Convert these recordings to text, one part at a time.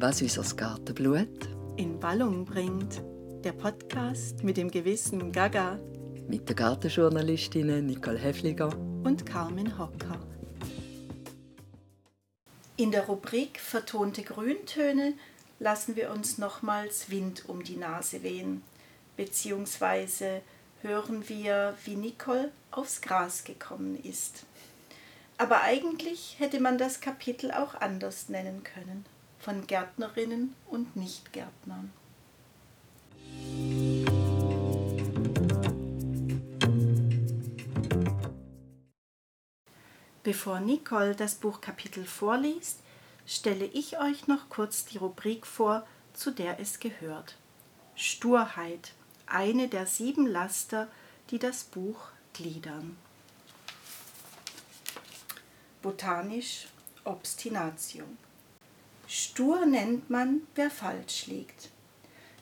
was unser Gartenblut in Ballung bringt. Der Podcast mit dem gewissen Gaga mit den Gartenjournalistinnen Nicole Hefliger und Carmen Hocker. In der Rubrik Vertonte Grüntöne lassen wir uns nochmals Wind um die Nase wehen, beziehungsweise hören wir, wie Nicole aufs Gras gekommen ist. Aber eigentlich hätte man das Kapitel auch anders nennen können, von Gärtnerinnen und Nichtgärtnern. Bevor Nicole das Buchkapitel vorliest, stelle ich euch noch kurz die Rubrik vor, zu der es gehört. Sturheit, eine der sieben Laster, die das Buch gliedern. Botanisch Obstinatio. Stur nennt man, wer falsch liegt.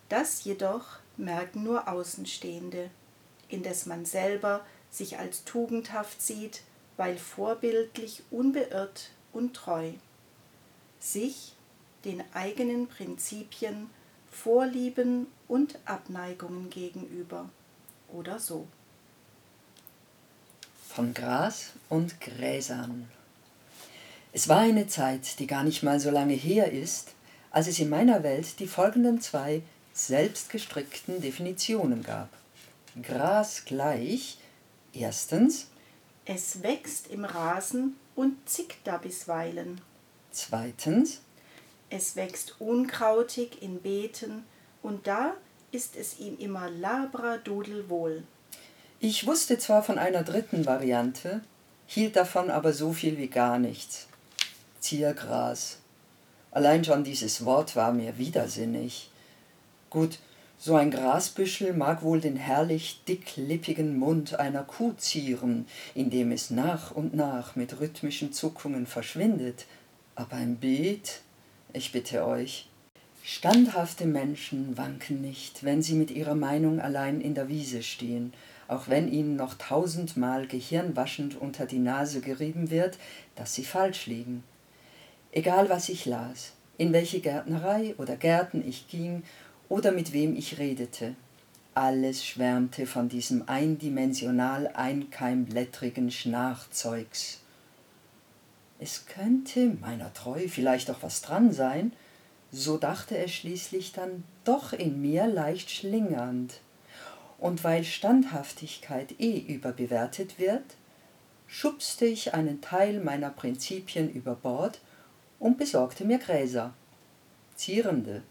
Das jedoch merken nur Außenstehende, indes man selber sich als tugendhaft sieht, weil vorbildlich unbeirrt und treu. Sich den eigenen Prinzipien, Vorlieben und Abneigungen gegenüber oder so. Von Gras und Gräsern. Es war eine Zeit, die gar nicht mal so lange her ist, als es in meiner Welt die folgenden zwei selbstgestrickten Definitionen gab. Gras gleich, erstens, es wächst im Rasen und zickt da bisweilen. Zweitens, es wächst unkrautig in Beeten und da ist es ihm immer labradudelwohl. Ich wusste zwar von einer dritten Variante, hielt davon aber so viel wie gar nichts. Ziergras. Allein schon dieses Wort war mir widersinnig. Gut, so ein Grasbüschel mag wohl den herrlich dicklippigen Mund einer Kuh zieren, indem es nach und nach mit rhythmischen Zuckungen verschwindet, aber ein Beet, ich bitte euch. Standhafte Menschen wanken nicht, wenn sie mit ihrer Meinung allein in der Wiese stehen, auch wenn ihnen noch tausendmal gehirnwaschend unter die Nase gerieben wird, dass sie falsch liegen. Egal was ich las, in welche Gärtnerei oder Gärten ich ging oder mit wem ich redete, alles schwärmte von diesem eindimensional einkeimblättrigen Schnarchzeugs. Es könnte meiner Treu vielleicht auch was dran sein, so dachte er schließlich dann doch in mir leicht schlingernd. Und weil Standhaftigkeit eh überbewertet wird, schubste ich einen Teil meiner Prinzipien über Bord und besorgte mir Gräser, zierende,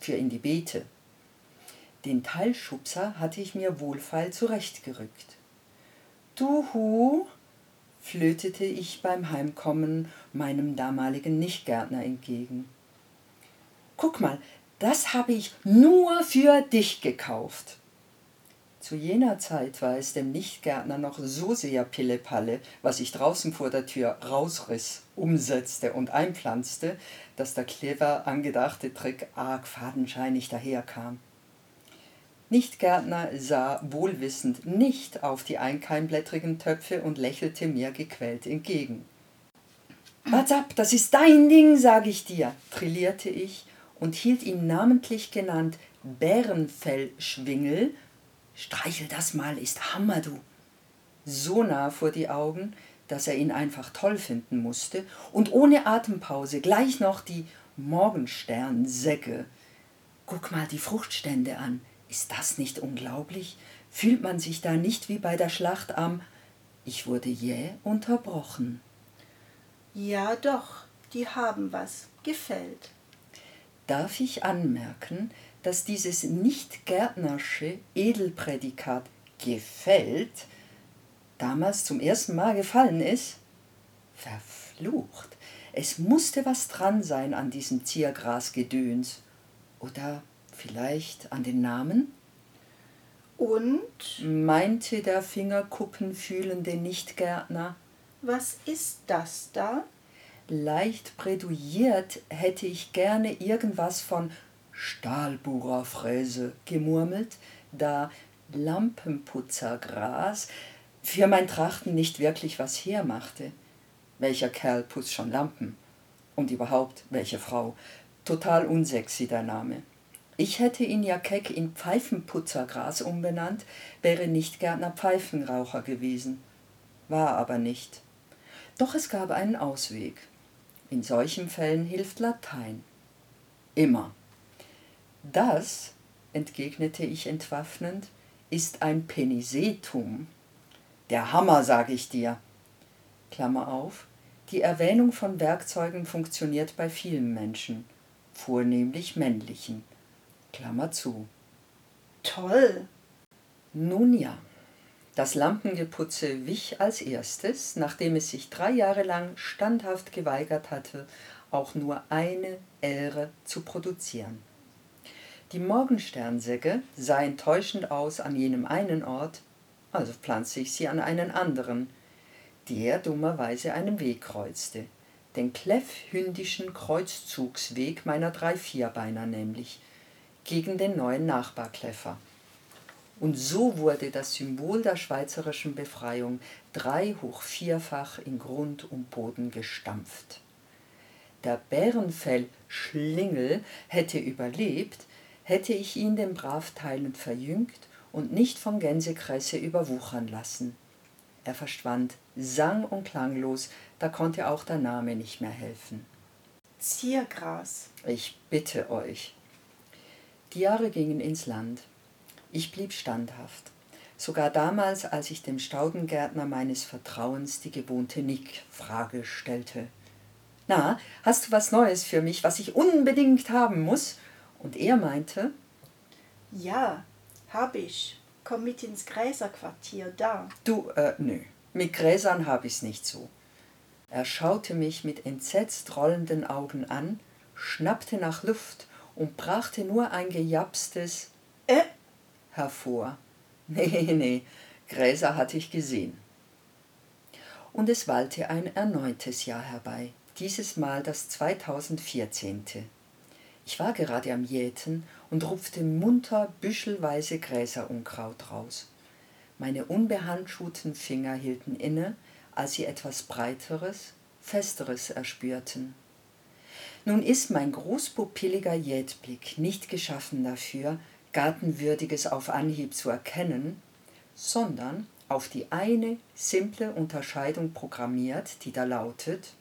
für in die Beete. Den Teilschubser hatte ich mir wohlfeil zurechtgerückt. Du Hu, flötete ich beim Heimkommen meinem damaligen Nichtgärtner entgegen. Guck mal, das habe ich nur für dich gekauft. Zu jener Zeit war es dem Nichtgärtner noch so sehr Pillepalle, was ich draußen vor der Tür rausriss, umsetzte und einpflanzte, dass der clever angedachte Trick arg fadenscheinig daherkam. Nichtgärtner sah wohlwissend nicht auf die einkeimblättrigen Töpfe und lächelte mir gequält entgegen. What's ab, das ist dein Ding, sag ich dir, trillierte ich und hielt ihn namentlich genannt Bärenfellschwingel Streichel das mal, ist Hammer, du. So nah vor die Augen, dass er ihn einfach toll finden musste und ohne Atempause gleich noch die Morgensternsäcke. Guck mal die Fruchtstände an. Ist das nicht unglaublich? Fühlt man sich da nicht wie bei der Schlacht am. Ich wurde jäh unterbrochen. Ja, doch, die haben was. Gefällt. Darf ich anmerken, dass dieses nicht gärtnersche Edelprädikat gefällt damals zum ersten Mal gefallen ist? Verflucht. Es musste was dran sein an diesem Ziergrasgedöns. Oder vielleicht an den Namen? Und? meinte der fingerkuppenfühlende Nichtgärtner. Was ist das da? Leicht präduiert hätte ich gerne irgendwas von Stahlbohrerfräse gemurmelt, da Lampenputzergras für mein Trachten nicht wirklich was hermachte. Welcher Kerl putzt schon Lampen? Und überhaupt, welche Frau? Total unsexy der Name. Ich hätte ihn ja keck in Pfeifenputzergras umbenannt, wäre nicht Gärtner Pfeifenraucher gewesen. War aber nicht. Doch es gab einen Ausweg. In solchen Fällen hilft Latein. Immer. Das, entgegnete ich entwaffnend, ist ein Penisetum. Der Hammer, sag ich dir. Klammer auf. Die Erwähnung von Werkzeugen funktioniert bei vielen Menschen, vornehmlich männlichen. Klammer zu. Toll. Nun ja. Das Lampengeputze wich als erstes, nachdem es sich drei Jahre lang standhaft geweigert hatte, auch nur eine Ähre zu produzieren. Die Morgensternsäcke sah enttäuschend aus an jenem einen Ort, also pflanzte ich sie an einen anderen, der dummerweise einen Weg kreuzte, den kläffhündischen Kreuzzugsweg meiner drei Vierbeiner nämlich, gegen den neuen Nachbarkläffer. Und so wurde das Symbol der schweizerischen Befreiung drei hoch vierfach in Grund und Boden gestampft. Der Bärenfell-Schlingel hätte überlebt, hätte ich ihn den Bravteilen verjüngt und nicht von Gänsekresse überwuchern lassen. Er verschwand sang und klanglos, da konnte auch der Name nicht mehr helfen. Ziergras. Ich bitte euch. Die Jahre gingen ins Land. Ich blieb standhaft. Sogar damals, als ich dem Staudengärtner meines Vertrauens die gewohnte Nick-Frage stellte. Na, hast du was Neues für mich, was ich unbedingt haben muss? Und er meinte, Ja, hab ich. Komm mit ins Gräserquartier da. Du, äh, nö, mit Gräsern hab ich's nicht so. Er schaute mich mit entsetzt rollenden Augen an, schnappte nach Luft und brachte nur ein gejapstes Äh, hervor. Nee, nee, Gräser hatte ich gesehen. Und es wallte ein erneutes Jahr herbei, dieses Mal das 2014. Ich war gerade am Jäten und rupfte munter büschelweise Gräserunkraut raus. Meine unbehandschuhten Finger hielten inne, als sie etwas Breiteres, Festeres erspürten. Nun ist mein großpupilliger Jätblick nicht geschaffen dafür, Gartenwürdiges auf Anhieb zu erkennen, sondern auf die eine simple Unterscheidung programmiert, die da lautet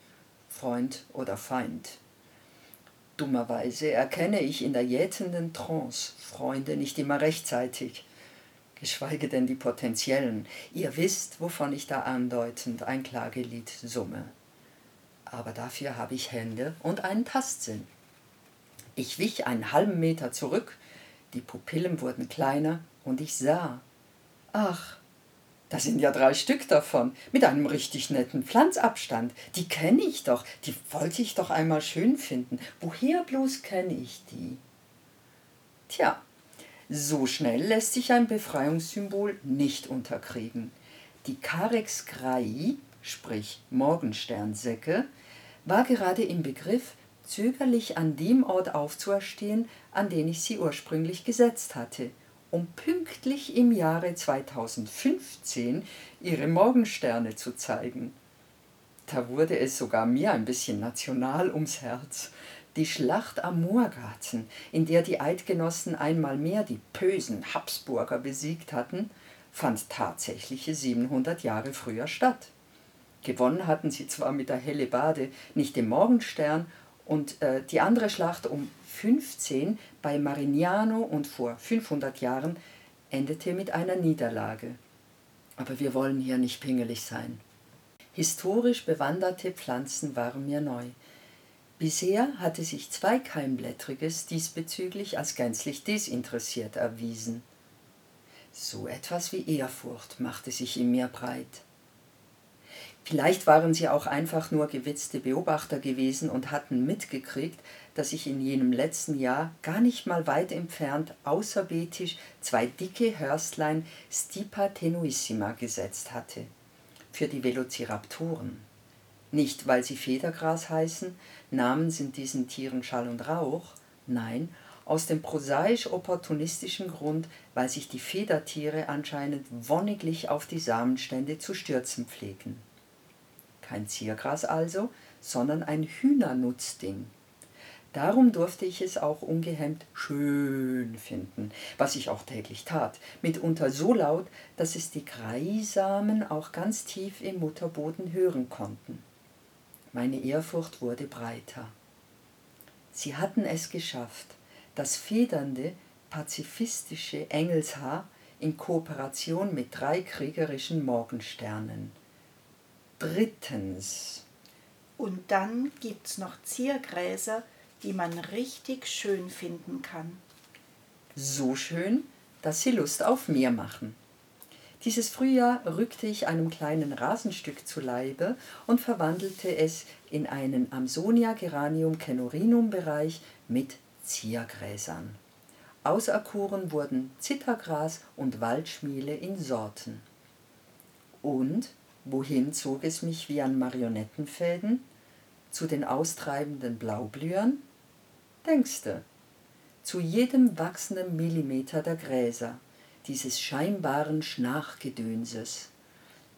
Freund oder Feind. Dummerweise erkenne ich in der jätenden Trance Freunde nicht immer rechtzeitig, geschweige denn die potenziellen. Ihr wisst, wovon ich da andeutend ein Klagelied summe. Aber dafür habe ich Hände und einen Tastsinn. Ich wich einen halben Meter zurück, die Pupillen wurden kleiner und ich sah. Ach, da sind ja drei Stück davon, mit einem richtig netten Pflanzabstand. Die kenne ich doch, die wollte ich doch einmal schön finden. Woher bloß kenne ich die? Tja, so schnell lässt sich ein Befreiungssymbol nicht unterkriegen. Die Carex Grai, sprich Morgensternsäcke, war gerade im Begriff, zögerlich an dem Ort aufzuerstehen, an den ich sie ursprünglich gesetzt hatte – um pünktlich im Jahre 2015 ihre Morgensterne zu zeigen. Da wurde es sogar mir ein bisschen national ums Herz. Die Schlacht am Moorgarten, in der die Eidgenossen einmal mehr die bösen Habsburger besiegt hatten, fand tatsächliche 700 Jahre früher statt. Gewonnen hatten sie zwar mit der Hellebade nicht den Morgenstern und äh, die andere Schlacht um 15 bei Marignano und vor 500 Jahren endete mit einer Niederlage. Aber wir wollen hier nicht pingelig sein. Historisch bewanderte Pflanzen waren mir neu. Bisher hatte sich Zweikeimblättriges diesbezüglich als gänzlich desinteressiert erwiesen. So etwas wie Ehrfurcht machte sich in mir breit. Vielleicht waren sie auch einfach nur gewitzte Beobachter gewesen und hatten mitgekriegt, dass ich in jenem letzten Jahr gar nicht mal weit entfernt außerbeetisch zwei dicke Hörstlein Stipa tenuissima gesetzt hatte. Für die Velociraptoren. Nicht, weil sie Federgras heißen, Namen sind diesen Tieren Schall und Rauch, nein, aus dem prosaisch-opportunistischen Grund, weil sich die Federtiere anscheinend wonniglich auf die Samenstände zu stürzen pflegen. Kein Ziergras also, sondern ein Hühnernutzding. Darum durfte ich es auch ungehemmt schön finden, was ich auch täglich tat, mitunter so laut, dass es die Greisamen auch ganz tief im Mutterboden hören konnten. Meine Ehrfurcht wurde breiter. Sie hatten es geschafft, das federnde, pazifistische Engelshaar in Kooperation mit drei kriegerischen Morgensternen. Drittens. Und dann gibt's noch Ziergräser, die man richtig schön finden kann. So schön, dass sie Lust auf mehr machen. Dieses Frühjahr rückte ich einem kleinen Rasenstück zu Leibe und verwandelte es in einen Amsonia Geranium Cenorinum Bereich mit Ziergräsern. Auserkoren wurden Zittergras und Waldschmiele in Sorten. Und wohin zog es mich wie an Marionettenfäden? Zu den austreibenden Blaublühern? Denkste, zu jedem wachsenden Millimeter der Gräser, dieses scheinbaren Schnarchgedönses.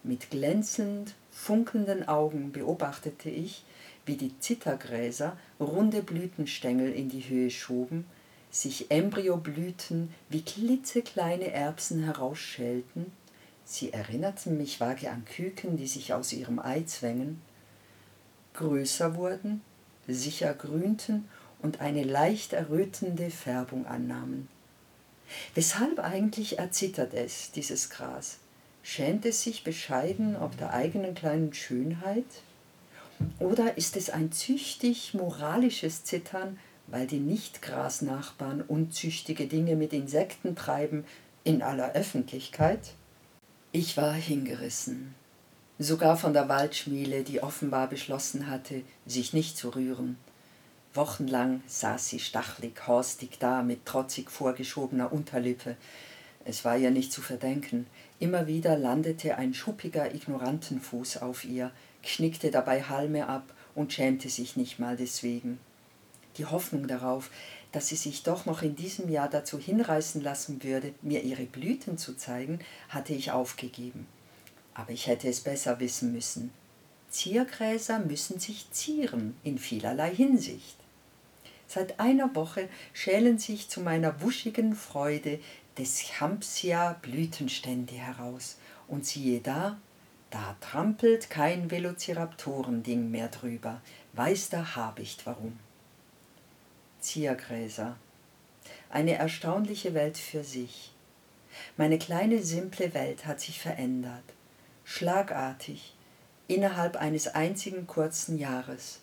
Mit glänzend funkelnden Augen beobachtete ich, wie die Zittergräser runde Blütenstängel in die Höhe schoben, sich Embryoblüten wie klitzekleine Erbsen herausschälten, sie erinnerten mich vage an Küken, die sich aus ihrem Ei zwängen, größer wurden, sicher grünten und eine leicht errötende Färbung annahmen. Weshalb eigentlich erzittert es, dieses Gras? Schämt es sich bescheiden ob der eigenen kleinen Schönheit? Oder ist es ein züchtig moralisches Zittern, weil die Nicht-Grasnachbarn unzüchtige Dinge mit Insekten treiben in aller Öffentlichkeit? Ich war hingerissen, sogar von der Waldschmiele, die offenbar beschlossen hatte, sich nicht zu rühren. Wochenlang saß sie stachlig, horstig da mit trotzig vorgeschobener Unterlippe. Es war ihr nicht zu verdenken. Immer wieder landete ein schuppiger Ignorantenfuß auf ihr, knickte dabei Halme ab und schämte sich nicht mal deswegen. Die Hoffnung darauf, dass sie sich doch noch in diesem Jahr dazu hinreißen lassen würde, mir ihre Blüten zu zeigen, hatte ich aufgegeben. Aber ich hätte es besser wissen müssen. Ziergräser müssen sich zieren in vielerlei Hinsicht. Seit einer Woche schälen sich zu meiner wuschigen Freude des Champsia Blütenstände heraus. Und siehe da, da trampelt kein Velociraptorending mehr drüber. Weiß der Habicht warum. Ziergräser. Eine erstaunliche Welt für sich. Meine kleine simple Welt hat sich verändert. Schlagartig, innerhalb eines einzigen kurzen Jahres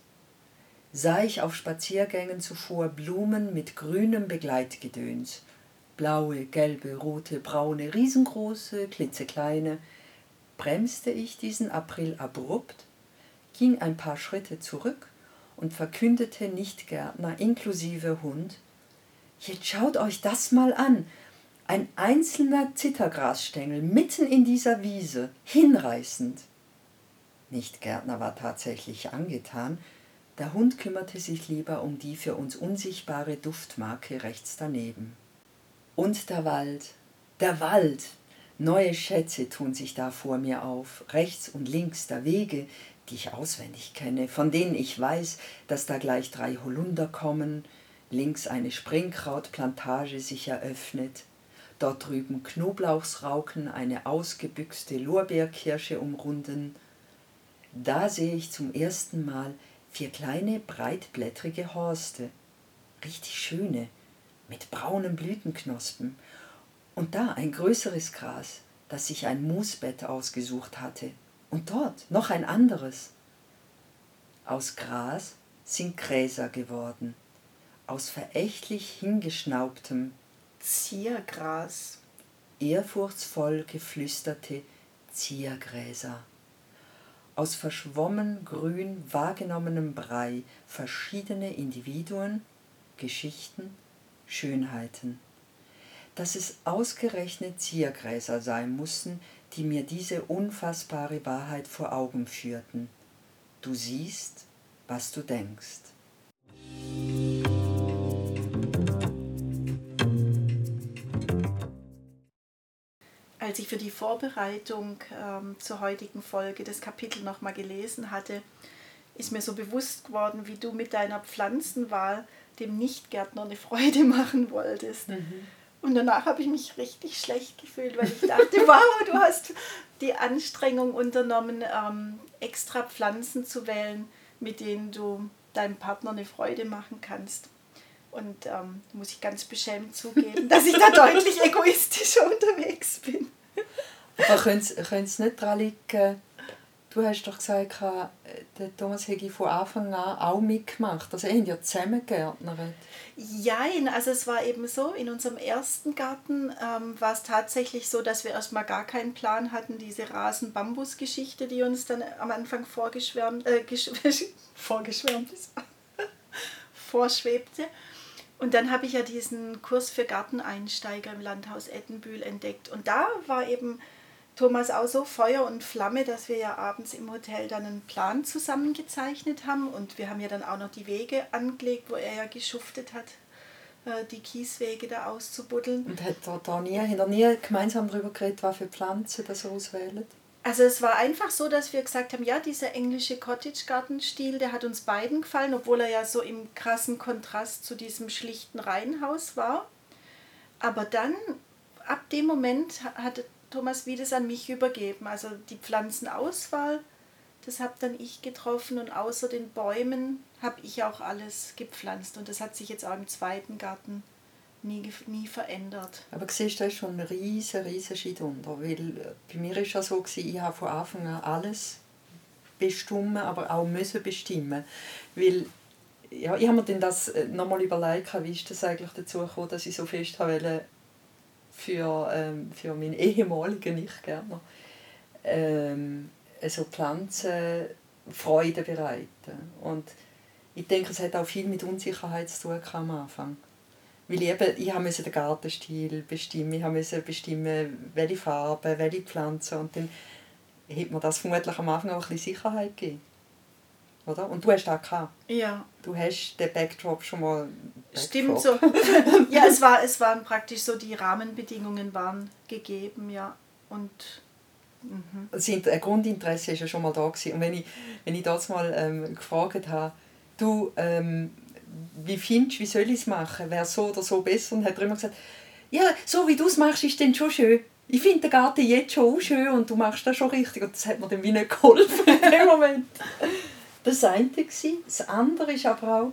sah ich auf Spaziergängen zuvor Blumen mit grünem Begleitgedöns. Blaue, gelbe, rote, braune, riesengroße, klitzekleine. Bremste ich diesen April abrupt, ging ein paar Schritte zurück und verkündete Nichtgärtner inklusive Hund, jetzt schaut euch das mal an. Ein einzelner Zittergrasstängel mitten in dieser Wiese, hinreißend. Nichtgärtner war tatsächlich angetan, der Hund kümmerte sich lieber um die für uns unsichtbare Duftmarke rechts daneben. Und der Wald, der Wald! Neue Schätze tun sich da vor mir auf, rechts und links der Wege, die ich auswendig kenne, von denen ich weiß, dass da gleich drei Holunder kommen, links eine Springkrautplantage sich eröffnet, dort drüben Knoblauchsrauken eine ausgebüxte Lorbeerkirsche umrunden. Da sehe ich zum ersten Mal vier kleine breitblättrige Horste, richtig schöne, mit braunen Blütenknospen, und da ein größeres Gras, das sich ein Moosbett ausgesucht hatte, und dort noch ein anderes. Aus Gras sind Gräser geworden, aus verächtlich hingeschnaubtem Ziergras, ehrfurchtsvoll geflüsterte Ziergräser aus verschwommen grün wahrgenommenem Brei verschiedene Individuen, Geschichten, Schönheiten. Dass es ausgerechnet Ziergräser sein mussten, die mir diese unfassbare Wahrheit vor Augen führten. Du siehst, was du denkst. Als ich für die Vorbereitung ähm, zur heutigen Folge das Kapitel nochmal gelesen hatte, ist mir so bewusst geworden, wie du mit deiner Pflanzenwahl dem Nichtgärtner eine Freude machen wolltest. Mhm. Und danach habe ich mich richtig schlecht gefühlt, weil ich dachte, wow, du hast die Anstrengung unternommen, ähm, extra Pflanzen zu wählen, mit denen du deinem Partner eine Freude machen kannst. Und ähm, muss ich ganz beschämt zugeben, dass ich da deutlich egoistischer unterwegs bin. Aber könnte es nicht daran liegen, du hast doch gesagt, der Thomas hätte von Anfang an auch mitgemacht. Also, ihr habt ja zusammen gärtnert. Jein, also es war eben so, in unserem ersten Garten ähm, war es tatsächlich so, dass wir erstmal gar keinen Plan hatten, diese Rasen-Bambus-Geschichte, die uns dann am Anfang vorgeschwärmt, äh, vorgeschwärmt ist, vorschwebte. Und dann habe ich ja diesen Kurs für Garteneinsteiger im Landhaus Ettenbühl entdeckt. Und da war eben Thomas auch so Feuer und Flamme, dass wir ja abends im Hotel dann einen Plan zusammengezeichnet haben und wir haben ja dann auch noch die Wege angelegt, wo er ja geschuftet hat, äh, die Kieswege da auszubuddeln. Und hat er da nie, hat er nie gemeinsam darüber geredet, was für Pflanzen das auswählen? Also es war einfach so, dass wir gesagt haben, ja, dieser englische Cottage-Garten-Stil, der hat uns beiden gefallen, obwohl er ja so im krassen Kontrast zu diesem schlichten Reihenhaus war. Aber dann, ab dem Moment, hat Thomas Wiedes an mich übergeben. Also die Pflanzenauswahl, das habe dann ich getroffen und außer den Bäumen habe ich auch alles gepflanzt. Und das hat sich jetzt auch im zweiten Garten nie, nie verändert. Aber siehst du, da ist schon ein riesen, riesen Schritt unter. Weil äh, bei mir war es so, gewesen, ich habe von Anfang an alles bestimmen, aber auch müssen bestimmen. Weil ja, ich habe mir dann das äh, nochmal überlegt, wie ist das eigentlich dazu gekommen, dass ich so fest wollte, für, ähm, für meinen ehemaligen Nichtgärtner ähm, so Pflanzen Freude bereiten. Und ich denke, es hat auch viel mit Unsicherheit zu tun am Anfang. Weil ich, eben, ich musste den Gartenstil bestimmen, ich musste bestimmen, welche Farben, welche Pflanzen. Und dann hat mir das vermutlich am Anfang auch ein bisschen Sicherheit gegeben. Oder? Und du hast das gehabt. Ja. Du hast den Backdrop schon mal. Backdrop. Stimmt so. ja, es, war, es waren praktisch so, die Rahmenbedingungen waren gegeben, ja. Und. Mhm. ein Grundinteresse war ja schon mal da. Gewesen. Und wenn ich, wenn ich das mal ähm, gefragt habe, du, ähm, wie findest wie soll ich es machen? Wäre so oder so besser? Und hat er immer gesagt, ja, so wie du es machst, ist dann schon schön. Ich finde den Garten jetzt schon schön und du machst das schon richtig. Und das hat mir dann wie nicht geholfen in dem Moment. Das war das eine. Das andere war aber auch,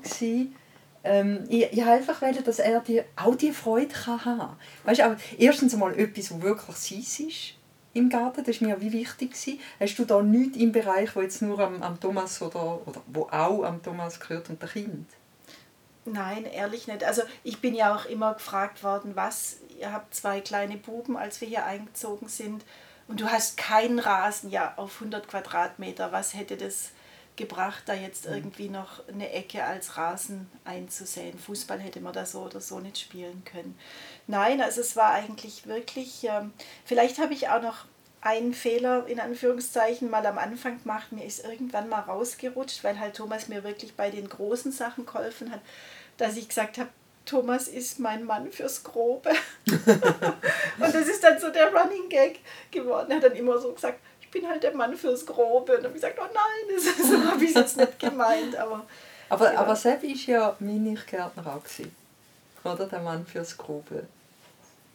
ähm, ich, ich einfach dass er die, auch diese Freude kann haben kann. Weißt, aber erstens einmal etwas, was wirklich sein ist im Garten, das war mir wie wichtig. Gewesen. Hast du da nichts im Bereich, wo jetzt nur am, am Thomas oder, oder wo auch am Thomas gehört und dem Kind? Nein, ehrlich nicht. Also ich bin ja auch immer gefragt worden, was, ihr habt zwei kleine Buben, als wir hier eingezogen sind und du hast keinen Rasen, ja, auf 100 Quadratmeter, was hätte das gebracht, da jetzt mhm. irgendwie noch eine Ecke als Rasen einzusehen. Fußball hätte man da so oder so nicht spielen können. Nein, also es war eigentlich wirklich, ähm, vielleicht habe ich auch noch einen Fehler in Anführungszeichen mal am Anfang gemacht. Mir ist irgendwann mal rausgerutscht, weil halt Thomas mir wirklich bei den großen Sachen geholfen hat, dass ich gesagt habe, Thomas ist mein Mann fürs Grobe. und das ist dann so der Running Gag geworden. Er hat dann immer so gesagt, ich bin halt der Mann fürs Grobe. Und dann habe ich gesagt, oh nein, das so habe ich jetzt nicht gemeint. Aber, aber, ja. aber Sepp war ja mein Nichtgärtner auch. Gewesen. Oder der Mann fürs Grobe.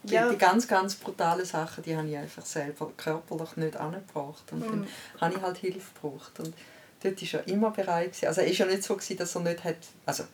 Die, ja. die ganz, ganz brutalen Sachen, die habe ich einfach selber körperlich nicht angebracht. Und mhm. dann habe ich halt Hilfe gebraucht. Und dort war er immer bereit. Gewesen. Also er war ja nicht so, gewesen, dass er nicht hat... Also,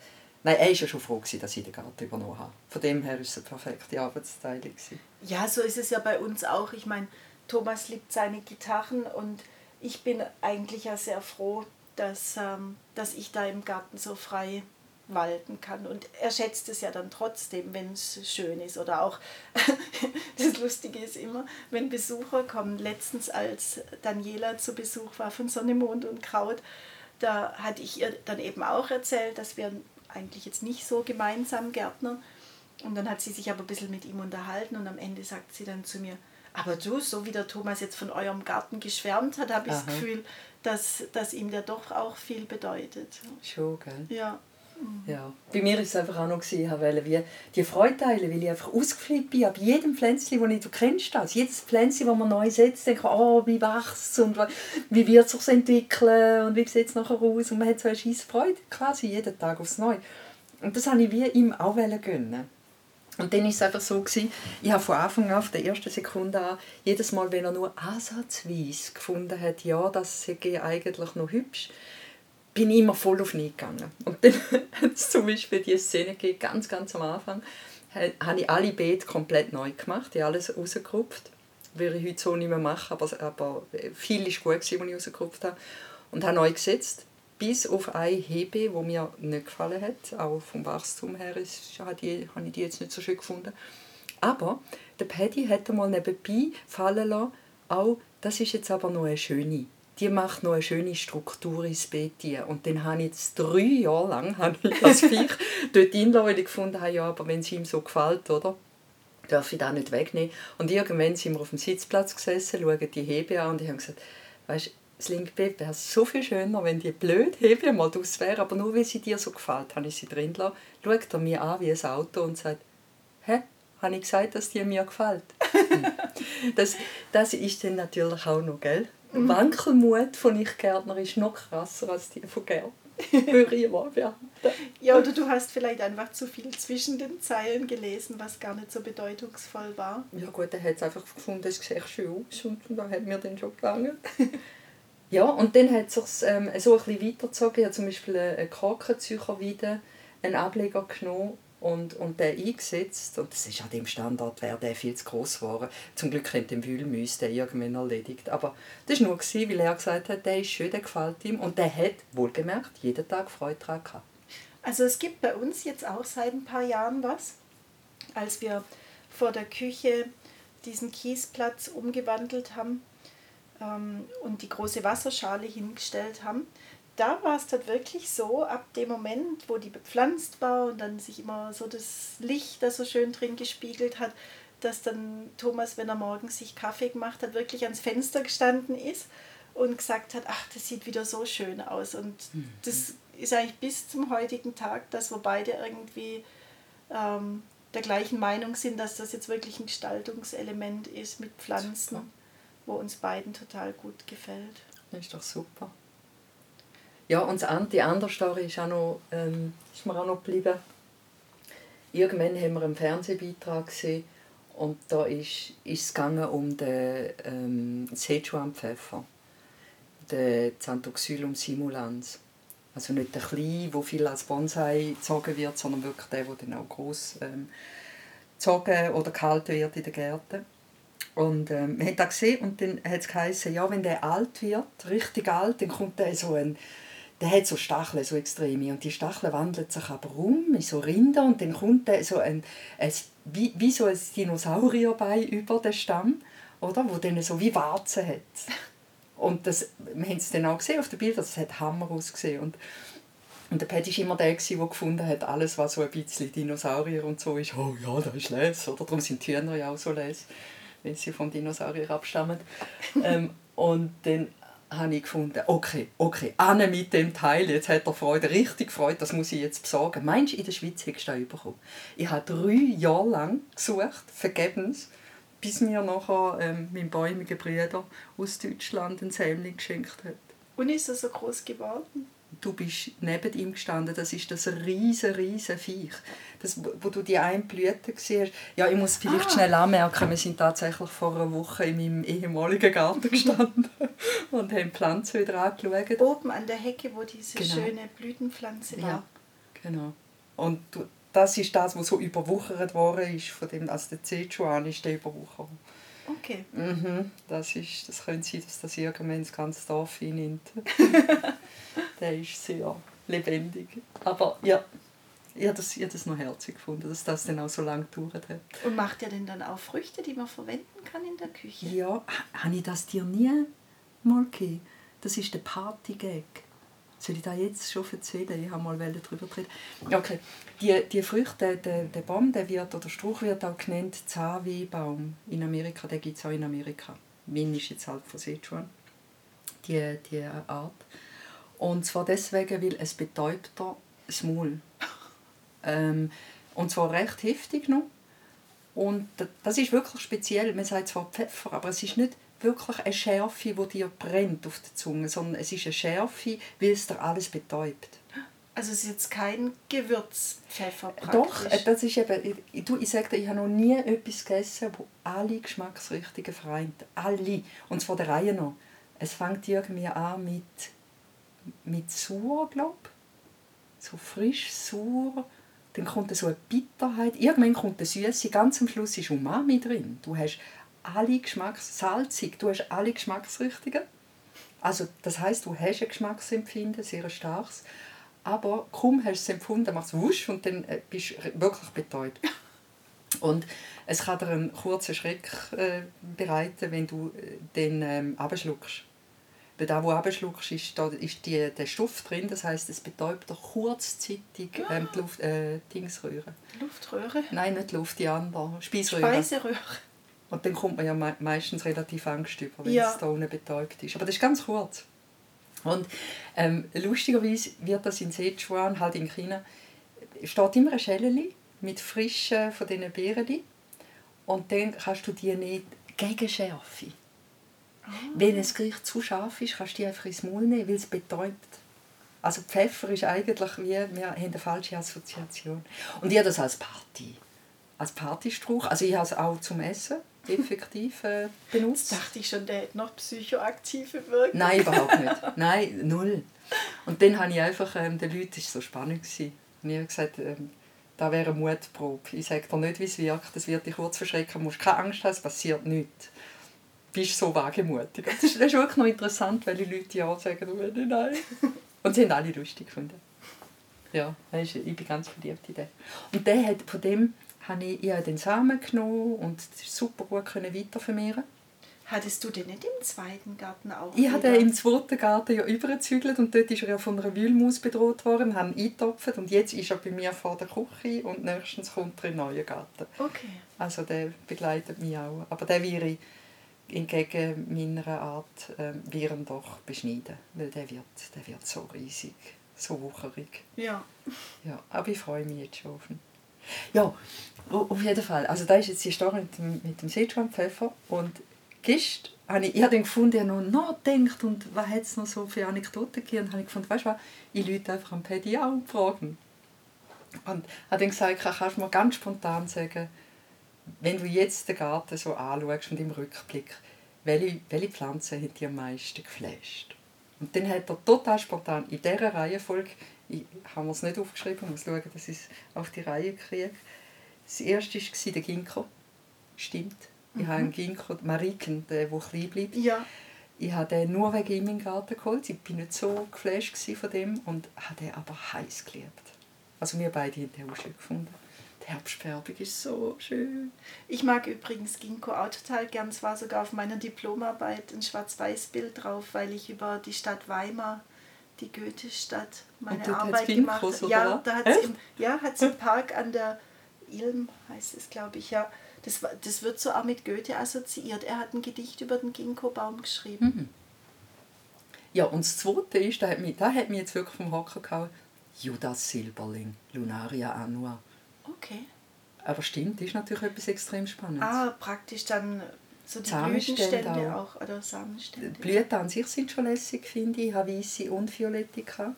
Nein, er war ja schon froh, gewesen, dass ich den Garten übernommen habe. Von dem her war es eine perfekte Arbeitsteilung. Ja, so ist es ja bei uns auch. Ich meine, Thomas liebt seine Gitarren und ich bin eigentlich ja sehr froh, dass, ähm, dass ich da im Garten so frei walten kann. Und er schätzt es ja dann trotzdem, wenn es schön ist. Oder auch, das Lustige ist immer, wenn Besucher kommen. Letztens, als Daniela zu Besuch war von Sonne, Mond und Kraut, da hatte ich ihr dann eben auch erzählt, dass wir eigentlich jetzt nicht so gemeinsam gärtnern. Und dann hat sie sich aber ein bisschen mit ihm unterhalten und am Ende sagt sie dann zu mir, aber du, so wie der Thomas jetzt von eurem Garten geschwärmt hat, habe ich das Gefühl, dass, dass ihm der doch auch viel bedeutet. Schon, gell? Ja. Ja. Bei mir war es einfach auch noch, ich wollte wie die Freude teilen, weil ich einfach ausgeflippt bin ab jedem Pflänzchen, das ich, du kennst das, jedes Pflänzchen, das man neu setzt, denke ich, oh, wie wächst es und wie wird es sich entwickeln und wie sieht es nachher aus und man hat so eine scheisse Freude quasi jeden Tag aufs Neue. Und das wollte ich wie ihm auch gönnen. Und dann war es einfach so, gewesen, ich habe von Anfang an, von der ersten Sekunde an, jedes Mal, wenn er nur ansatzweise gefunden hat, ja, das sei eigentlich noch hübsch, bin ich immer voll auf ihn gegangen. Und dann hat es zum Beispiel die Szene gegeben, ganz, ganz am Anfang, habe ich alle Beete komplett neu gemacht, ich habe alles rausgerupft. Würde ich heute so nicht mehr machen, aber, aber viel war gut, was ich rausgerupft habe. Und habe neu gesetzt bis auf eine Hebe, wo mir nicht gefallen hat. Auch vom Wachstum her ist, habe, ich die jetzt nicht so schön gefunden. Aber der Paddy hat einmal nebenbei fallen lassen, auch, das ist jetzt aber noch eine schöne. Die macht noch eine schöne Struktur ins Bett. Und dann habe ich jetzt drei Jahre lang das Viech dort hinlassen, weil ich gefunden habe, ja, aber wenn es ihm so gefällt, oder? darf ich das nicht wegnehmen. Und irgendwann sind wir auf dem Sitzplatz gesessen, schauen die Hebe an und ich habe gesagt, weißt, das linke Bett wäre so viel schöner, wenn die blöd Hebe mal draus wäre, aber nur weil sie dir so gefällt, habe ich sie drin gelassen. Schaut er mir an wie ein Auto und sagt, hä, habe ich gesagt, dass dir mir gefällt? das, das ist dann natürlich auch noch, gell? Mhm. Wankelmut von Ich-Gärtner ist noch krasser als die von Gärtner. Würde ich mal Ja, oder du hast vielleicht einfach zu viel zwischen den Zeilen gelesen, was gar nicht so bedeutungsvoll war. Ja gut, er hat es einfach gefunden, es sieht schön aus und da hat mir dann schon gelangt. Ja, und dann hat es sich ähm, so ein bisschen weitergezogen. Ich habe zum Beispiel einen Korkenzücher wieder, einen Ableger genommen und, und den eingesetzt. Und das ist an dem Standard, wäre der viel zu groß geworden. Zum Glück hat den Wühlmäus den irgendwann erledigt. Aber das war nur, gewesen, weil er gesagt hat, der ist schön, der gefällt ihm. Und der hat, wohlgemerkt, jeden Tag Freude daran gehabt. Also es gibt bei uns jetzt auch seit ein paar Jahren was. Als wir vor der Küche diesen Kiesplatz umgewandelt haben, ähm, und die große Wasserschale hingestellt haben, da war es dann wirklich so, ab dem Moment, wo die bepflanzt war und dann sich immer so das Licht da so schön drin gespiegelt hat, dass dann Thomas, wenn er morgens sich Kaffee gemacht hat, wirklich ans Fenster gestanden ist und gesagt hat, ach, das sieht wieder so schön aus. Und mhm. das ist eigentlich bis zum heutigen Tag, dass wir beide irgendwie ähm, der gleichen Meinung sind, dass das jetzt wirklich ein Gestaltungselement ist mit Pflanzen. Super wo uns beiden total gut gefällt. Das ist doch super. Ja, und die andere Story ist, auch noch, ähm, ist mir auch noch geblieben. Irgendwann haben wir einen Fernsehbeitrag gesehen und da ist, ist es gegangen um den ähm, Sichuan-Pfeffer, den Xanthoxylum simulans. Also nicht der kleine, der viel als Bonsai gezogen wird, sondern wirklich der, der dann auch gross ähm, gezogen oder gehalten wird in den Gärten. Und ähm, man hat das gesehen und dann hat es geheißen, ja, wenn der alt wird, richtig alt, dann kommt der so ein, der hat so Stacheln, so extreme. Und die Stacheln wandeln sich aber um in so Rinder und dann kommt der so ein, ein wie, wie so ein Dinosaurierbein über den Stamm, oder? wo dann so wie Warzen hat. Und das, wir haben es dann auch gesehen auf den Bildern, das hat Hammer ausgesehen. Und, und der Pat war immer der, der gefunden hat, alles, was so ein bisschen Dinosaurier und so ist, oh ja, das ist Les, oder? Darum sind die Hühner ja auch so Les weil sie vom Dinosaurier abstammen. ähm, und dann habe ich gefunden, okay, okay, Anne mit dem Teil, jetzt hat er Freude, richtig Freude, das muss ich jetzt besorgen. Meinst du, in der Schweiz hättest du das bekommen? Ich habe drei Jahre lang gesucht, vergebens, bis mir nachher ähm, mein bäumiger Bruder aus Deutschland ein Sämling geschenkt hat. Und ist er so groß geworden? Du bist neben ihm gestanden, das ist das riesen, riesen Viech. Das, wo du die eine Blüte siehst. Ja, ich muss vielleicht ah. schnell anmerken, wir sind tatsächlich vor einer Woche in meinem ehemaligen Garten gestanden und haben Pflanzen wieder angeschaut. Oben an der Hecke, wo diese genau. schöne Blütenpflanze war. Ja, genau. Und du, das ist das, was so überwuchert worden ist, von dem, also der Sichuan ist der überwuchert. Okay. Mhm, das, ist, das könnte sein, dass das irgendwann das ganze Dorf einnimmt. der ist sehr lebendig. Aber ja, ich habe das, ich das noch herzig gefunden, dass das dann auch so lange gedauert hat. Und macht er denn dann auch Früchte, die man verwenden kann in der Küche? Ja, habe ich das dir nie mal gegeben? Das ist der Partygag. Soll ich da jetzt schon erzählen? Ich habe mal darüber geredet. Okay. Die, die Früchte, der, der Baum, der wird, oder Strauch wird auch genannt Zahnwehbaum in Amerika. Den gibt es auch in Amerika. Min ist jetzt halt von Sichuan, die, die Art. Und zwar deswegen, weil es betäubt das Maul. Ähm, und zwar recht heftig noch. Und das ist wirklich speziell. Man sagt zwar Pfeffer, aber es ist nicht wirklich eine Schärfe, die dir brennt auf der Zunge, sondern es ist eine Schärfe, weil es dir alles betäubt. Also es ist jetzt kein Gewürzpfeffer praktisch. Doch, äh, das ist eben, ich, du, ich sage dir, ich habe noch nie etwas gegessen, wo alle Geschmacksrichtungen vereint. Alle. Und zwar der Reihe noch. Es fängt irgendwie an mit, mit sauer, glaube. So frisch, sauer. Dann kommt so eine Bitterheit. Irgendwann kommt eine Süße. Ganz am Schluss ist Umami drin. Du hast alle Geschmacks... Salzig. Du hast alle Geschmacksrichtungen. Also das heißt, du hast ein Geschmacksempfinden, sehr starkes aber kaum hast du es empfunden, machst du wusch und dann äh, bist du wirklich betäubt. Und es kann dir einen kurzen Schreck äh, bereiten, wenn du äh, den ähm, abschluckst. Weil da, wo du abschluckst, ist, da ist die, der Stoff drin, das heißt, es betäubt dir kurzzeitig ähm, die Luft, äh, Dingsröhre. Luftröhre? Nein, nicht Luft, die andere. Speiseröhre. Speiseröhre. Und dann kommt man ja me meistens relativ Angst über, wenn Ja. es da unten betäubt ist. Aber das ist ganz kurz. Und ähm, lustigerweise wird das in Sichuan, halt in China, steht immer ein Schäleli mit frischen von diesen Beeren. Und dann kannst du die nicht gegen Schärfe. Wenn ein Gericht zu scharf ist, kannst du die einfach ins Maul nehmen, weil es betäubt. Also Pfeffer ist eigentlich wie, wir haben eine falsche Assoziation. Und ich habe das als Party, als Partystruch, also ich habe es auch zum Essen effektiv äh, benutzt. Jetzt dachte ich schon, der hat noch psychoaktive Wirkung. Nein, überhaupt nicht. Nein, null. Und dann habe ich einfach, ähm, den Leuten, war so spannend, gewesen. und ich habe gesagt, ähm, da wäre eine Mutprobe. Ich sage dir nicht, wie es wirkt, das wird dich kurz verschrecken, du musst keine Angst haben, es passiert nichts. Du bist so wagemutig. Das ist, das ist wirklich noch interessant, weil die Leute ja sagen, willst nein. Und sie haben alle lustig gefunden. Ja, das ist- ich bin ganz verliebt in den. Und der hat, von dem habe ich, ich habe den Samen genommen und es ist super gut können weitervermehren. Hattest du den nicht im zweiten Garten auch? Ich habe den im zweiten Garten ja übergezügelt und dort ist er ja von einer Wühlmaus bedroht worden. Haben ihn eingetopft und jetzt ist er bei mir vor der Küche und nächstens kommt er in den neuen Garten. Okay. Also der begleitet mich auch. Aber der wäre ich entgegen meiner Art äh, Viren doch beschneiden, weil der wird, der wird so riesig, so wucherig. Ja. Ja, aber ich freue mich jetzt schon auf ihn. Ja, au- auf jeden Fall. Also da ist jetzt die Story mit dem, mit dem Sichuan-Pfeffer und gestern habe ich, ich habe dann gefunden, ich habe noch nachgedacht und was hat es noch so für Anekdoten gegeben und habe ich gefunden, weißt du was, ich rufe einfach am Paddy an und frage ihn. Und habe dann gesagt, kannst du mir ganz spontan sagen, wenn du jetzt den Garten so anschaust und im Rückblick, welche, welche Pflanze hat dich am meisten geflasht? Und dann hat er total spontan in dieser Reihenfolge, ich habe es nicht aufgeschrieben, muss schauen, dass ich es auf die Reihe kriege. Das erste war der Ginkgo. Stimmt. Ich habe einen Ginkgo, Mariken, der, der klein bleibt. Ja. Ich habe den nur wegen ihm in den Garten geholt. Ich war nicht so geflasht von dem und habe den aber heiß geliebt. Also wir beide haben den auch schön gefunden. Die Herbstfärbung ist so schön. Ich mag übrigens Ginkgo auch total gern. Es war sogar auf meiner Diplomarbeit ein Schwarz-Weiß-Bild drauf, weil ich über die Stadt Weimar, die Goethe-Stadt, meine Arbeit gemacht habe. Ja, da hat Echt? im, ja, hat's im Park an der Ilm, heißt es glaube ich, ja. Das, das wird so auch mit Goethe assoziiert. Er hat ein Gedicht über den Ginkgo-Baum geschrieben. Mhm. Ja, und das Zweite ist, da hat mich, da hat mich jetzt wirklich vom Hocker gehauen, Judas Silberling, Lunaria annua. Okay. Aber stimmt, ist natürlich etwas extrem Spannendes. Ah, praktisch dann so die Samenstände Blütenstände auch. auch. oder Samenstände. Die Blüten an sich sind schon lässig, finde ich. Ich habe weisse und violette. gehabt.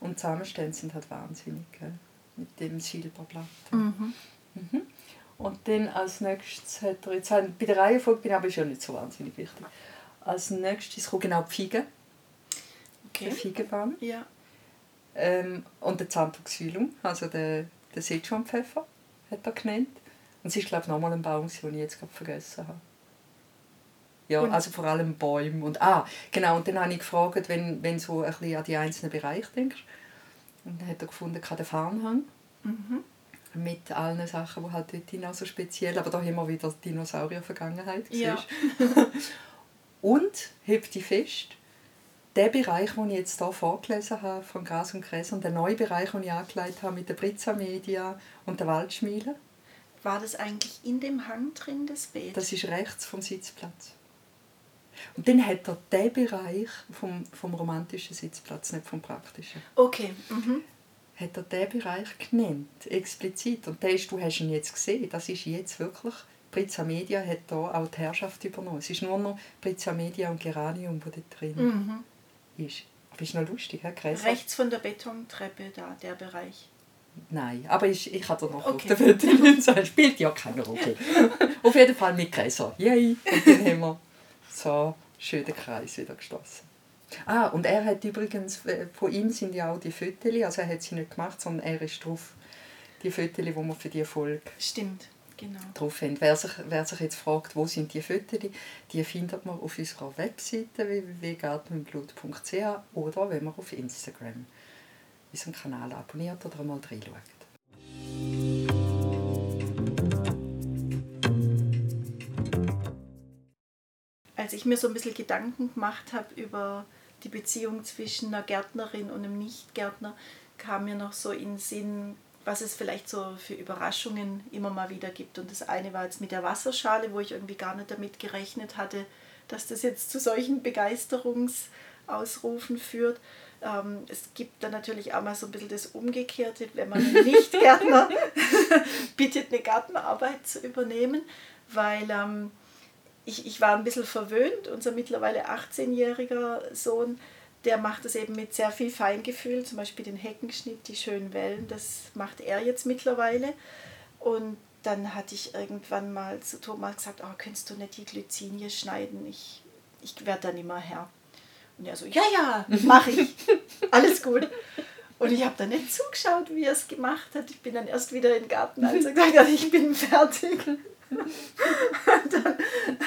Und die Samenstände sind halt wahnsinnig, gell? mit dem Silberblatt. Mhm. Mhm. Und dann als nächstes hat er, jetzt haben- bei der Reihenfolge bin ich aber ist ja nicht so wahnsinnig wichtig. Als nächstes kommt genau die Fiege, der Okay. Feigenbaum. Ja. Ähm, und der Xanthoxylum, also der, der Sichuan-Pfeffer, hat er genannt. Und es ist, glaube ich, nochmal ein Baum, den ich jetzt gerade vergessen habe. Ja, Und- also vor allem Bäume. Und, ah, genau, und dann habe ich gefragt, wenn, wenn du so ein bisschen an die einzelnen Bereiche denkst. Und dann hat er gefunden, der Farnhang Mhm. mit allen Sachen, die halt dort hinein so speziell, aber da haben wir wieder Dinosaurier-Vergangenheit. Ja. Und, hebt die fest, der Bereich, den ich jetzt hier vorgelesen habe, von Gras und Gräser, und der neue Bereich, den ich angelegt habe mit der Brizza Media und der Waldschmiele, War das eigentlich in dem Hang drin, das Beet? das ist rechts vom Sitzplatz. Und dann hat er den Bereich vom, vom romantischen Sitzplatz, nicht vom praktischen, okay. Mhm. hat er den Bereich genannt, explizit. Und der ist, du hast ihn jetzt gesehen, das ist jetzt wirklich, Brizza Media hat hier auch die Herrschaft übernommen. Es ist nur noch Brizza Media und Geranium, die dort drin Mhm. Ist. Aber ist noch lustig, Herr Gräser? Rechts von der Betontreppe da, der Bereich. Nein, aber ich, ich habe noch Okay. auf der sagen, spielt ja keine Rolle. auf jeden Fall mit Gräser. Yay! Und dann haben wir so schön den Kreis wieder geschlossen. Ah, und er hat übrigens, äh, von ihm sind ja auch die Fotos, also er hat sie nicht gemacht, sondern er ist drauf, die Fotos, die wir für die Folge Stimmt, genau. drauf haben. Wer sich, wer sich jetzt fragt, wo sind die Fotos, die findet man auf unserer Webseite www.gartenblut.ch oder wenn man auf Instagram unseren Kanal abonniert oder mal reinschaut. Als ich mir so ein bisschen Gedanken gemacht habe über die Beziehung zwischen einer Gärtnerin und einem Nichtgärtner, kam mir noch so in den Sinn, was es vielleicht so für Überraschungen immer mal wieder gibt. Und das eine war jetzt mit der Wasserschale, wo ich irgendwie gar nicht damit gerechnet hatte, dass das jetzt zu solchen Begeisterungsausrufen führt. Ähm, es gibt dann natürlich auch mal so ein bisschen das Umgekehrte, wenn man einen Nichtgärtner bittet, eine Gartenarbeit zu übernehmen, weil ähm, ich, ich war ein bisschen verwöhnt. Unser mittlerweile 18-jähriger Sohn, der macht es eben mit sehr viel Feingefühl, zum Beispiel den Heckenschnitt, die schönen Wellen, das macht er jetzt mittlerweile. Und dann hatte ich irgendwann mal zu Thomas gesagt, oh, könntest du nicht die Glycinie schneiden? Ich, ich werde da nicht mehr Herr. Und er so, ja, ja, mache ich. Alles gut. Und ich habe dann nicht zugeschaut, wie er es gemacht hat. Ich bin dann erst wieder in den Garten, als er gesagt hat, ich bin fertig. Und dann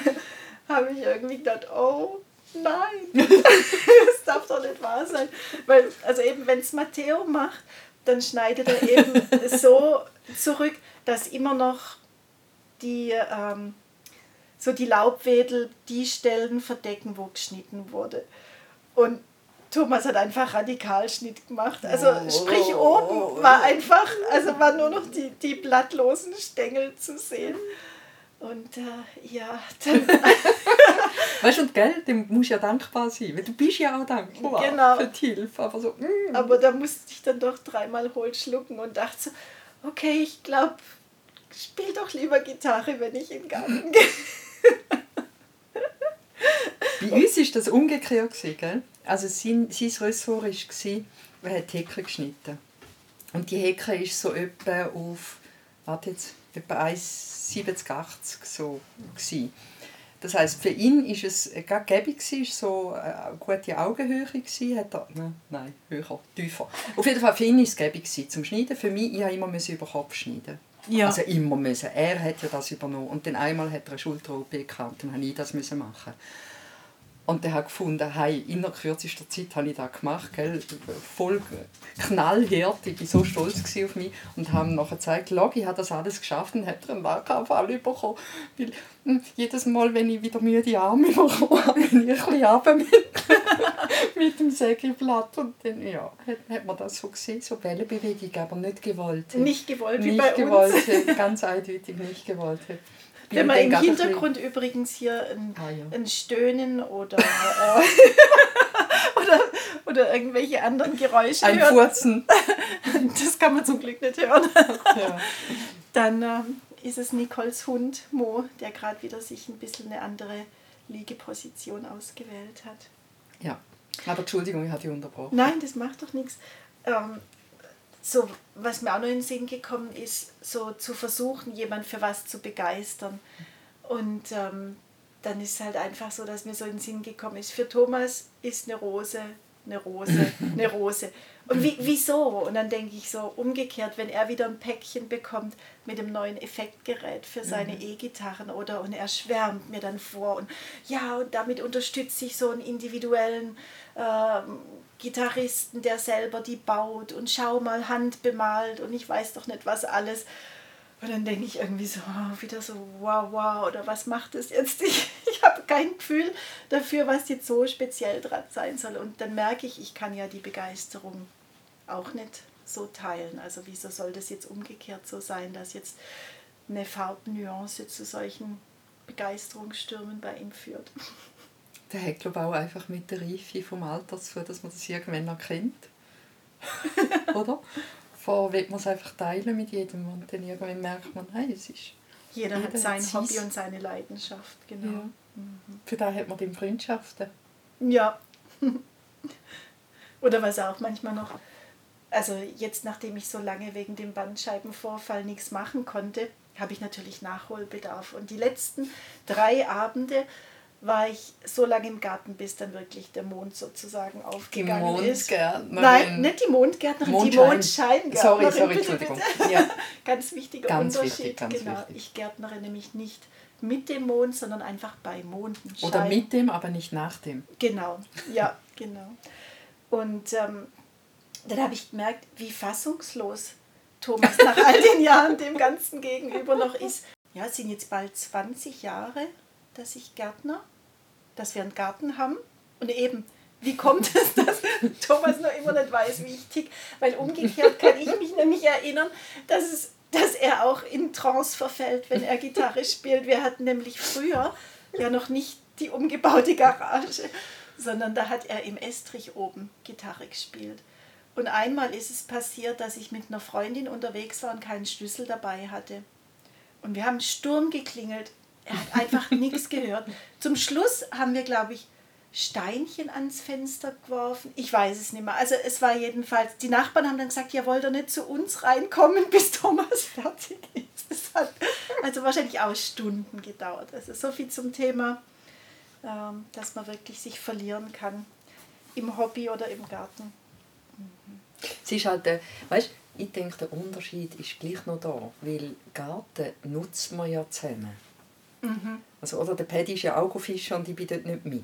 habe ich irgendwie gedacht, oh nein, das darf doch nicht wahr sein. Weil, also eben, wenn es Matteo macht, dann schneidet er eben so zurück, dass immer noch die, ähm, so die Laubwedel die Stellen verdecken, wo geschnitten wurde. Und Thomas hat einfach Radikalschnitt gemacht. Also sprich oben war einfach, also war nur noch die, die blattlosen Stängel zu sehen. Und äh, ja, dann, Weißt du, und gell, dem musst ja dankbar sein, weil du bist ja auch dankbar Genau. für die Hilfe. Aber so, mm. aber da musste ich dann doch dreimal hohl schlucken und dachte so, okay, ich glaube, spiel doch lieber Gitarre, wenn ich in den Garten gehe. Bei uns war das umgekehrt, gewesen, gell? Also sein, sein Ressort war, er hat die Hecke geschnitten. Und die Hecke ist so etwa auf, warte jetzt, etwa 1,70, 80 so gewesen. Das heisst, für ihn ist es gerade gäbig, ist so eine gute Augenhöhe gewesen, hat er, ne, nein, höher, tiefer. Auf jeden Fall für ihn ist es gäbig zum Schneiden. Für mich, ich musste immer über den Kopf schneiden. Ja. Also immer müssen. Er hat ja das übernommen. Und dann einmal hat er eine Schulter-OP gehabt und dann musste ich das müssen machen. Und der hat gefunden, hey, in der kürzester Zeit habe ich das gemacht, gell? voll knallhart. Ich war so stolz auf mich und haben nachher gezeigt, schau, ich habe das alles geschafft und hat einen Lachanfall bekommen. Weil hm, jedes Mal, wenn ich wieder müde Arme bekommen habe, bin ich ein bisschen runter mit, mit dem Sägeblatt. Und dann ja, hat, hat man das so gesehen, so Wellenbewegung, aber nicht gewollt. Nicht gewollt, wie nicht bei gewollt, uns. ganz eindeutig nicht gewollt. Wenn man im Hintergrund übrigens hier ein, Ah, ja. ein Stöhnen oder, äh, oder, oder irgendwelche anderen Geräusche Ein hört, Furzen. das kann man zum Glück nicht hören, Ja. dann ähm, ist es Nicoles Hund Mo, der gerade wieder sich ein bisschen eine andere Liegeposition ausgewählt hat. ja. Aber Entschuldigung, ich dich unterbrochen. Nein, das macht doch nichts. Ähm, so, was mir auch noch in den Sinn gekommen ist, so zu versuchen, jemand für was zu begeistern. Und ähm, dann ist es halt einfach so, dass mir so in den Sinn gekommen ist, für Thomas ist eine Rose eine Rose, eine Rose. Und wie, wieso? Und dann denke ich so, umgekehrt, wenn er wieder ein Päckchen bekommt mit dem neuen Effektgerät für seine E-Gitarren oder und er schwärmt mir dann vor und ja, und damit unterstütze ich so einen individuellen ähm, Gitarristen, der selber die baut und schau mal handbemalt und ich weiß doch nicht was alles. Und dann denke ich irgendwie so, oh, wieder so, wow, wow, oder was macht es jetzt? Ich, ich habe kein Gefühl dafür, was jetzt so speziell dran sein soll. Und dann merke ich, ich kann ja die Begeisterung auch nicht so teilen. Also wieso soll das jetzt umgekehrt so sein, dass jetzt eine Farbnuance zu solchen Begeisterungsstürmen bei ihm führt? Der hat, glaube auch einfach mit der Reife vom Alter zu dass man das irgendwann erkennt. Oder? Vorher will man es einfach teilen mit jedem und dann irgendwann merkt man, nein, es ist... Jeder hat sein hat Hobby und seine Leidenschaft, genau. Ja. Für das hat man dann Freundschaften. Ja. Oder was auch manchmal noch, also jetzt nachdem ich so lange wegen dem Bandscheibenvorfall nichts machen konnte, habe ich natürlich Nachholbedarf. Und die letzten drei Abende war ich so lange im Garten, bis dann wirklich der Mond sozusagen aufgegangen die ist. Mondgärtnerin. Nein, nicht die Mondgärtnerin, Mondschein. die Mondscheingärtnerin. Sorry, sorry, bitte, Entschuldigung. bitte. Ja. Ganz wichtiger Ganz Unterschied. wichtig, ganz genau. wichtig. Ich gärtnere nämlich nicht mit dem Mond, sondern einfach bei Mondenschein. Oder mit dem, aber nicht nach dem. Genau, ja, genau. Und ähm, dann habe ich gemerkt, wie fassungslos Thomas nach all den Jahren dem Ganzen gegenüber noch ist. Ja, es sind jetzt bald 20 Jahre, dass ich Gärtner, dass wir einen Garten haben. Und eben, wie kommt es, dass Thomas noch immer nicht weiß, wie ich tick? Weil umgekehrt kann ich mich nämlich erinnern, dass, es, dass er auch in Trance verfällt, wenn er Gitarre spielt. Wir hatten nämlich früher ja noch nicht die umgebaute Garage, sondern da hat er im Estrich oben Gitarre gespielt. Und einmal ist es passiert, dass ich mit einer Freundin unterwegs war und keinen Schlüssel dabei hatte. Und wir haben Sturm geklingelt. Er hat einfach nichts gehört. Zum Schluss haben wir, glaube ich, Steinchen ans Fenster geworfen. Ich weiß es nicht mehr. Also es war jedenfalls, die Nachbarn haben dann gesagt, ja, wollt ihr nicht zu uns reinkommen, bis Thomas fertig ist. Das hat also wahrscheinlich auch Stunden gedauert. Also so viel zum Thema, ähm, dass man wirklich sich verlieren kann im Hobby oder im Garten. Es ist halt, äh, weißt, ich denke, der Unterschied ist gleich noch da, weil Garten nutzt man ja zusammen. Also, oder der Paddy ist ja auch fischen und ich bin dort nicht mit.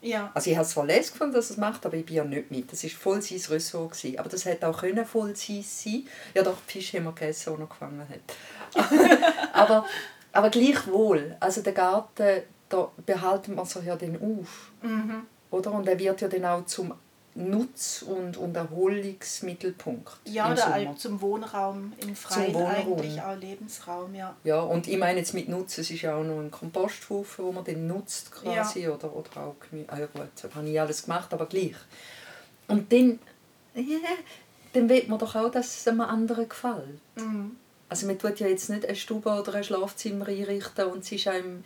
Ja, Also ich habe es zwar lässig gefunden, dass er es macht, aber ich bin ja nicht mit. Das war voll sein Ressort. Gewesen. Aber das hätte auch können voll sein sein. Ja doch, die Fische haben wir gegessen, die er gefangen hat. aber, aber gleichwohl, also der Garten, da behalten wir sich ja dann auf. Mhm. Oder? Und er wird ja dann auch zum Nutz- und, Erholungsmittelpunkt ja Sommer. halt zum Wohnraum im Freien Wohnraum. eigentlich auch Lebensraum, ja. Ja, und ich meine jetzt mit Nutzen, es ist ja auch noch ein Komposthaufen, wo man den nutzt quasi, oder, oder auch Gemü ah, ja gut, das habe ich alles gemacht, aber gleich. Und dann, ja, dann will man doch auch, dass es einem anderen gefällt. Mhm. Also man tut ja jetzt nicht eine Stube oder ein Schlafzimmer einrichten und es ist einem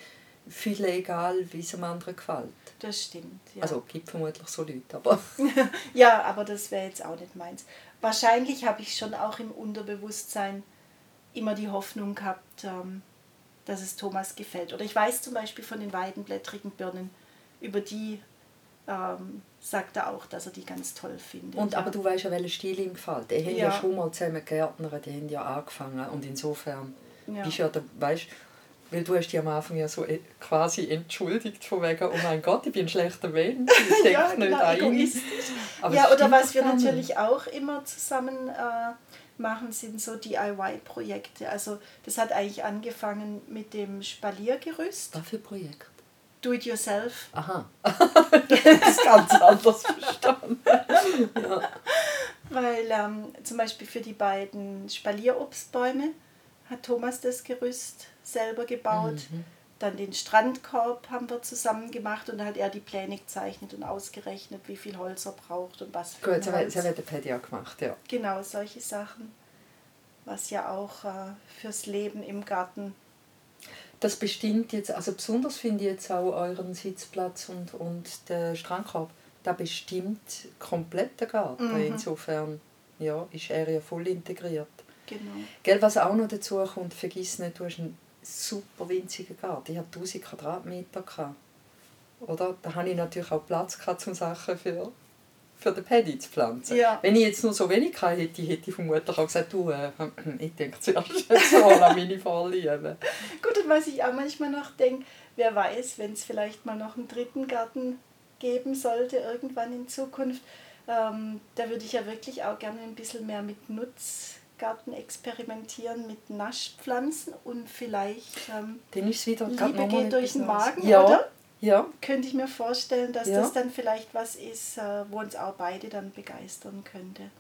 viel egal, wie es einem anderen gefällt. Das stimmt. Ja. Also es gibt vermutlich so Leute, aber ja, aber das wäre jetzt auch nicht meins. Wahrscheinlich habe ich schon auch im Unterbewusstsein immer die Hoffnung gehabt, ähm, dass es Thomas gefällt. Oder ich weiß zum Beispiel von den weidenblättrigen Birnen, über die ähm, sagt er auch, dass er die ganz toll findet. Und, ja. aber du weißt ja, welcher Stil ihm gefällt. Die haben ja. Ja. schon mal zusammen Gärtner, die haben ja angefangen. Und insofern Ja. bist ja der, weißt, weil du hast dich am Anfang ja so äh, quasi entschuldigt von wegen, oh mein Gott, ich bin ein schlechter Mensch, ich denke ja, nicht genau, an ihn. egoistisch. Aber ja, oder was wir natürlich auch immer zusammen äh, machen, sind so DIY-Projekte. Also das hat eigentlich angefangen mit dem Spaliergerüst, Was für ein Projekt? Do It Yourself. Aha. das ist ganz anders verstanden. ja. Weil ähm, zum Beispiel für die beiden Spalierobstbäume hat Thomas das Gerüst selber gebaut. Mhm. Dann den Strandkorb haben wir zusammen gemacht und da hat er die Pläne gezeichnet und ausgerechnet, wie viel Holz er braucht und was für Gut, das das hat der Paddy auch gemacht, ja. Genau, solche Sachen. Was ja auch äh, fürs Leben im Garten. Das bestimmt jetzt, also besonders finde ich jetzt auch euren Sitzplatz und, und den Strandkorb, da bestimmt komplett der Garten. Mhm. Insofern ja, ist er ja voll integriert. Genau. Gell, was auch noch dazu kommt, vergiss nicht, du hast einen super winzigen Garten. Ich hatte 1000 Quadratmeter. Gehabt. Oder? Da hatte ich natürlich auch Platz gehabt, um Sachen für, für den Paddy zu pflanzen. Ja. Wenn ich jetzt nur so wenig gehabt hätte, hätte ich vermutlich auch gesagt, du, äh, ich denke zuerst mal an meine Vorlieben. Gut, und was ich auch manchmal noch denke, wer weiß, wenn es vielleicht mal noch einen dritten Garten geben sollte, irgendwann in Zukunft, ähm, da würde ich ja wirklich auch gerne ein bisschen mehr mit Nutzgarten experimentieren, mit Naschpflanzen und vielleicht ähm, Dann ist wieder Liebe geht durch den. Magen, ja, oder? Ja, Könnte ich mir vorstellen, dass Ja. das dann vielleicht was ist, äh, wo uns auch beide dann begeistern könnte.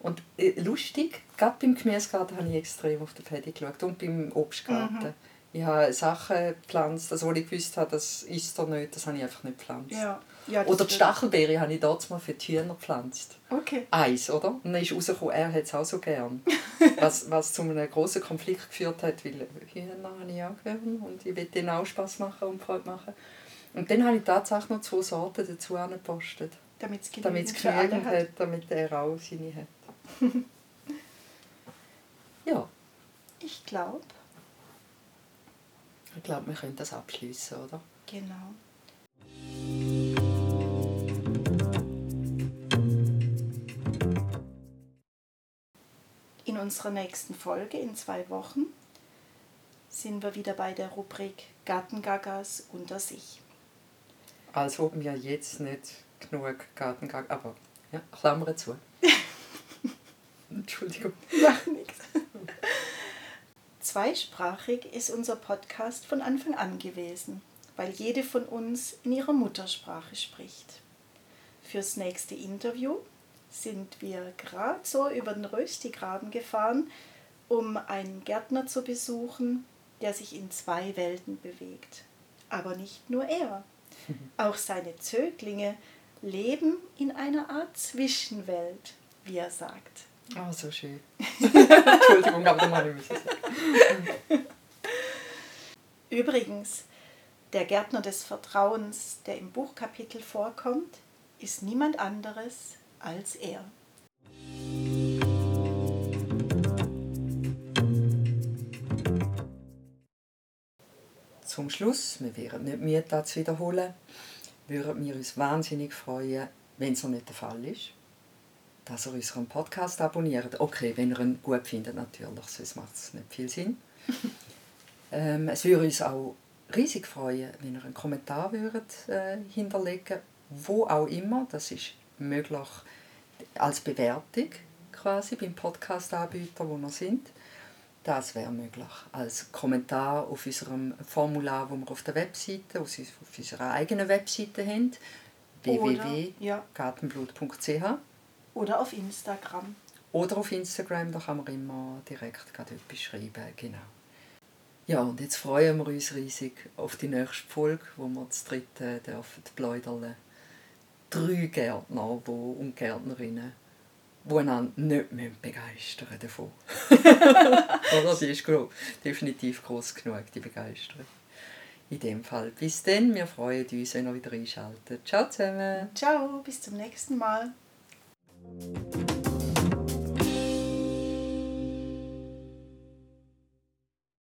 und äh, lustig, gerade beim Gemüsegarten habe ich extrem auf den Paddy geschaut und beim Obstgarten. Mhm. Ich habe Sachen gepflanzt, also, wo ich gewusst habe, das ist er nicht, das habe ich einfach nicht gepflanzt. Ja. ja Oder die Stachelbeere habe ich dort mal für die Hühner gepflanzt. Okay. Eins, oder? Und dann ist rausgekommen, er hat es auch so gern. was, was zu einem grossen Konflikt geführt hat, weil Hühner habe ich auch gern und ich will denen auch Spass machen und Freude machen. Und dann habe ich tatsächlich noch zwei Sorten dazu angepostet. Damit es genügend genügend hat. hat, damit er auch seine hat. ja, Ich glaube, ich glaube, wir können das abschließen, oder? genau. In unserer nächsten Folge in zwei Wochen sind wir wieder bei der Rubrik Gartengagas unter sich. Als ob wir jetzt nicht genug Gartengag. Aber ja, Klammer zu. Entschuldigung. Nichts. Zweisprachig ist unser Podcast von Anfang an gewesen, weil jede von uns in ihrer Muttersprache spricht. Fürs nächste Interview sind wir gerade so über den Röstigraben gefahren, um einen Gärtner zu besuchen, der sich in zwei Welten bewegt. Aber nicht nur er. Auch seine Zöglinge leben in einer Art Zwischenwelt, wie er sagt. Ah, so schön. Entschuldigung, aber da mal müssen. Übrigens, der Gärtner des Vertrauens, der im Buchkapitel vorkommt, ist niemand anderes als er. Zum Schluss, wir wären nicht müde, das zu wiederholen, würden wir uns wahnsinnig freuen, wenn es noch nicht der Fall ist, dass ihr unseren Podcast abonniert. Okay, wenn ihr ihn gut findet, natürlich, sonst macht es nicht viel Sinn. ähm, es würde uns auch riesig freuen, wenn ihr einen Kommentar würdet, äh, hinterlegen wo auch immer. Das ist möglich als Bewertung quasi beim Podcast-Anbieter, wo wir sind. Das wäre möglich. Als Kommentar auf unserem Formular, das wir auf der Webseite, auf auf unserer eigenen Webseite haben, Oder, ja, www.gartenblut.ch oder auf Instagram. oder auf Instagram, da kann man immer direkt gerade etwas schreiben. Genau. Ja, und jetzt freuen wir uns riesig auf die nächste Folge, wo wir das dritte dürfen pläudern. Drei Gärtner wo, und Gärtnerinnen, die einander nicht mehr begeistern davon. Oder? Die ist gro definitiv groß genug, die Begeisterung. In dem Fall. Bis dann, wir freuen uns, wenn ihr wieder einschaltet. Ciao zusammen! Ciao, bis zum nächsten Mal. Thank you